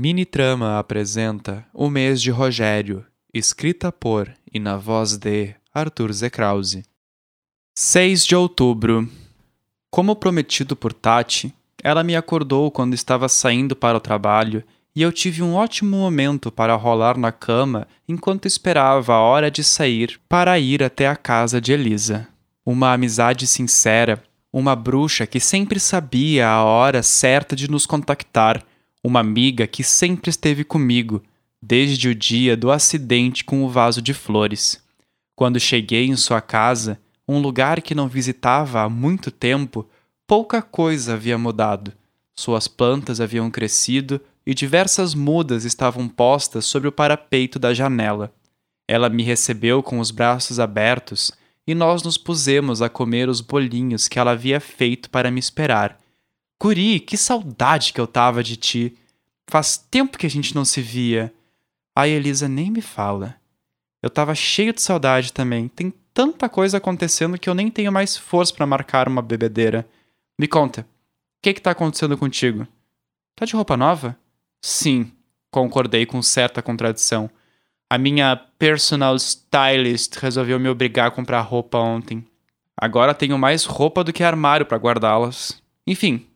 Mini Trama apresenta O Mês de Rogério, escrita por e na voz de Arthur Zekrause. 6 de outubro. Como prometido por Tati, ela me acordou quando estava saindo para o trabalho e eu tive um ótimo momento para rolar na cama enquanto esperava a hora de sair para ir até a casa de Elisa. Uma amizade sincera, uma bruxa que sempre sabia a hora certa de nos contactar, uma amiga que sempre esteve comigo desde o dia do acidente com o vaso de flores. Quando cheguei em sua casa, um lugar que não visitava há muito tempo, pouca coisa havia mudado. Suas plantas haviam crescido e diversas mudas estavam postas sobre o parapeito da janela. Ela me recebeu com os braços abertos e nós nos pusemos a comer os bolinhos que ela havia feito para me esperar. Curi, que saudade que eu tava de ti! Faz tempo que a gente não se via. Ai, Elisa, nem me fala. Eu tava cheio de saudade também. Tem tanta coisa acontecendo que eu nem tenho mais força para marcar uma bebedeira. Me conta, o que que tá acontecendo contigo? Tá de roupa nova? Sim, concordei com certa contradição. A minha personal stylist resolveu me obrigar a comprar roupa ontem. Agora tenho mais roupa do que armário para guardá-las. Enfim,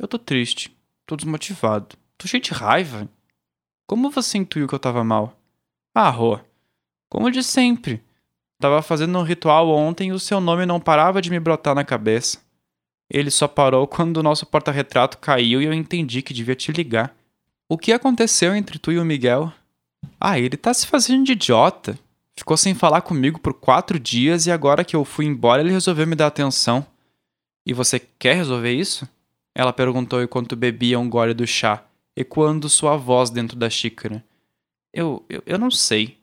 eu tô triste, tô desmotivado, tô cheio de raiva. Como você intuiu que eu tava mal? Ah, Rô, como de sempre. Tava fazendo um ritual ontem e o seu nome não parava de me brotar na cabeça. Ele só parou quando o nosso porta-retrato caiu e eu entendi que devia te ligar. O que aconteceu entre tu e o Miguel? Ah, ele tá se fazendo de idiota. Ficou sem falar comigo por quatro dias e agora que eu fui embora ele resolveu me dar atenção. E você quer resolver isso? Ela perguntou enquanto bebia um gole do chá, ecoando sua voz dentro da xícara. Eu, eu, eu não sei.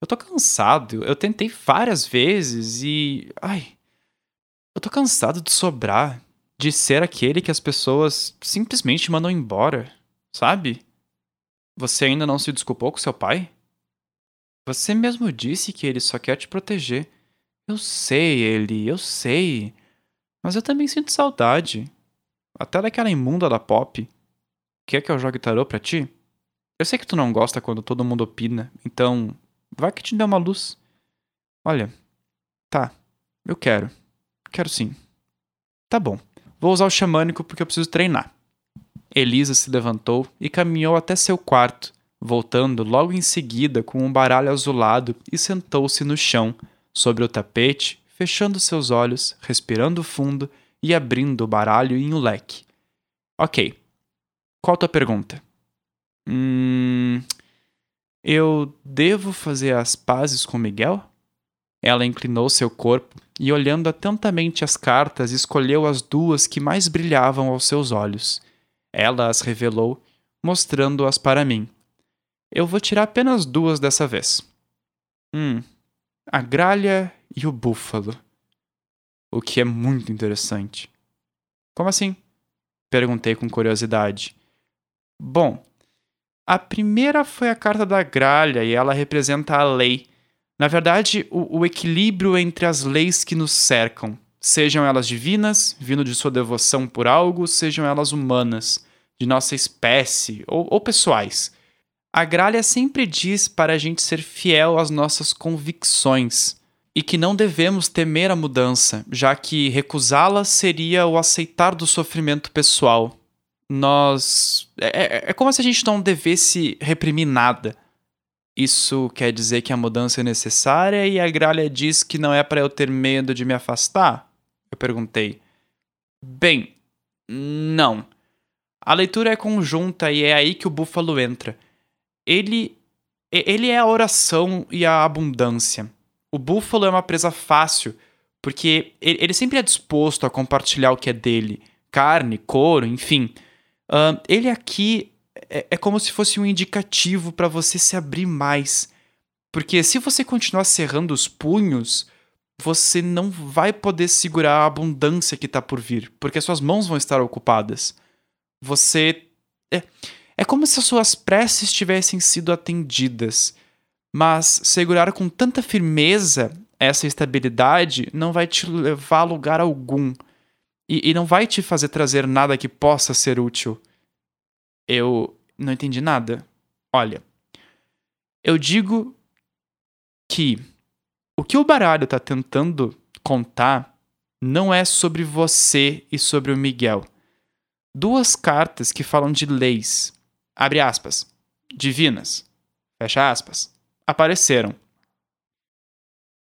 Eu tô cansado. Eu tentei várias vezes e. Ai. Eu tô cansado de sobrar. De ser aquele que as pessoas simplesmente mandam embora. Sabe? Você ainda não se desculpou com seu pai? Você mesmo disse que ele só quer te proteger. Eu sei, ele, eu sei. Mas eu também sinto saudade. Até daquela imunda da pop. Quer que eu jogue tarô pra ti? Eu sei que tu não gosta quando todo mundo opina, então vai que te dê uma luz. Olha, tá, eu quero. Quero sim. Tá bom. Vou usar o xamânico porque eu preciso treinar. Elisa se levantou e caminhou até seu quarto, voltando logo em seguida com um baralho azulado e sentou-se no chão, sobre o tapete, fechando seus olhos, respirando fundo e abrindo o baralho em um leque. Ok. Qual tua pergunta? Hum. Eu devo fazer as pazes com Miguel? Ela inclinou seu corpo e, olhando atentamente as cartas, escolheu as duas que mais brilhavam aos seus olhos. Ela as revelou, mostrando-as para mim. Eu vou tirar apenas duas dessa vez. Hum, a gralha e o búfalo. O que é muito interessante. Como assim? Perguntei com curiosidade. Bom, a primeira foi a carta da gralha e ela representa a lei. Na verdade, o, o equilíbrio entre as leis que nos cercam, sejam elas divinas, vindo de sua devoção por algo, sejam elas humanas de nossa espécie ou, ou pessoais. A gralha sempre diz para a gente ser fiel às nossas convicções e que não devemos temer a mudança, já que recusá-la seria o aceitar do sofrimento pessoal. Nós. É, é, é como se a gente não devesse reprimir nada. Isso quer dizer que a mudança é necessária e a gralha diz que não é para eu ter medo de me afastar? Eu perguntei. Bem, não. A leitura é conjunta e é aí que o búfalo entra. Ele ele é a oração e a abundância. O búfalo é uma presa fácil, porque ele sempre é disposto a compartilhar o que é dele, carne, couro, enfim. Uh, ele aqui é, é, como se fosse um indicativo para você se abrir mais. Porque se você continuar cerrando os punhos, você não vai poder segurar a abundância que está por vir, porque suas mãos vão estar ocupadas. Você. É, é como se as suas preces tivessem sido atendidas, mas segurar com tanta firmeza essa estabilidade não vai te levar a lugar algum e, e não vai te fazer trazer nada que possa ser útil. Eu. Não entendi nada. Olha, eu digo que o que o baralho tá tentando contar não é sobre você e sobre o Miguel. Duas cartas que falam de leis, abre aspas, divinas, fecha aspas, apareceram.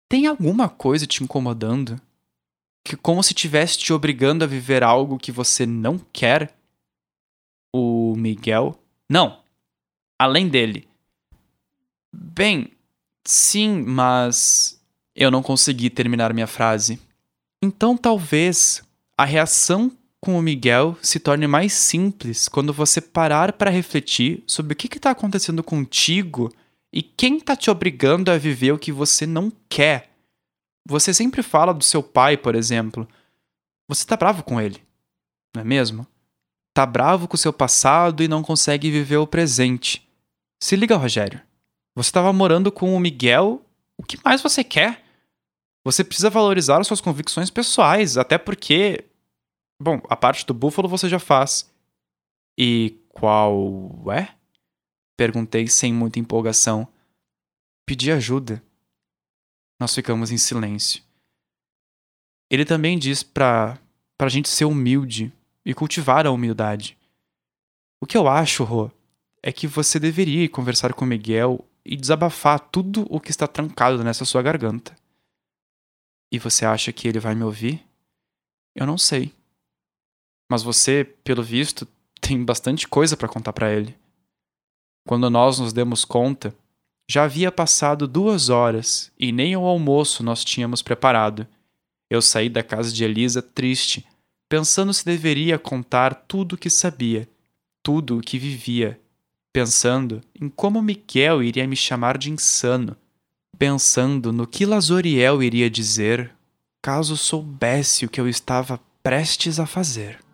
Tem alguma coisa te incomodando? Que como se tivesse te obrigando a viver algo que você não quer? O Miguel? Não. Além dele. Bem, sim, mas eu não consegui terminar minha frase. Então talvez a reação com o Miguel se torne mais simples quando você parar para refletir sobre o que está acontecendo contigo e quem está te obrigando a viver o que você não quer. Você sempre fala do seu pai, por exemplo. Você está bravo com ele, não é mesmo? Tá bravo com o seu passado e não consegue viver o presente. Se liga, Rogério. Você estava morando com o Miguel. O que mais você quer? Você precisa valorizar as suas convicções pessoais, até porque. Bom, a parte do búfalo você já faz. E qual é? Perguntei sem muita empolgação. Pedi ajuda. Nós ficamos em silêncio. Ele também diz pra, pra gente ser humilde e cultivar a humildade. O que eu acho, Rô, é que você deveria conversar com Miguel e desabafar tudo o que está trancado nessa sua garganta. E você acha que ele vai me ouvir? Eu não sei. Mas você, pelo visto, tem bastante coisa para contar para ele. Quando nós nos demos conta, já havia passado duas horas e nem o almoço nós tínhamos preparado. Eu saí da casa de Elisa triste, pensando se deveria contar tudo o que sabia, tudo o que vivia, pensando em como Miguel iria me chamar de insano, pensando no que Lazoriel iria dizer caso soubesse o que eu estava prestes a fazer.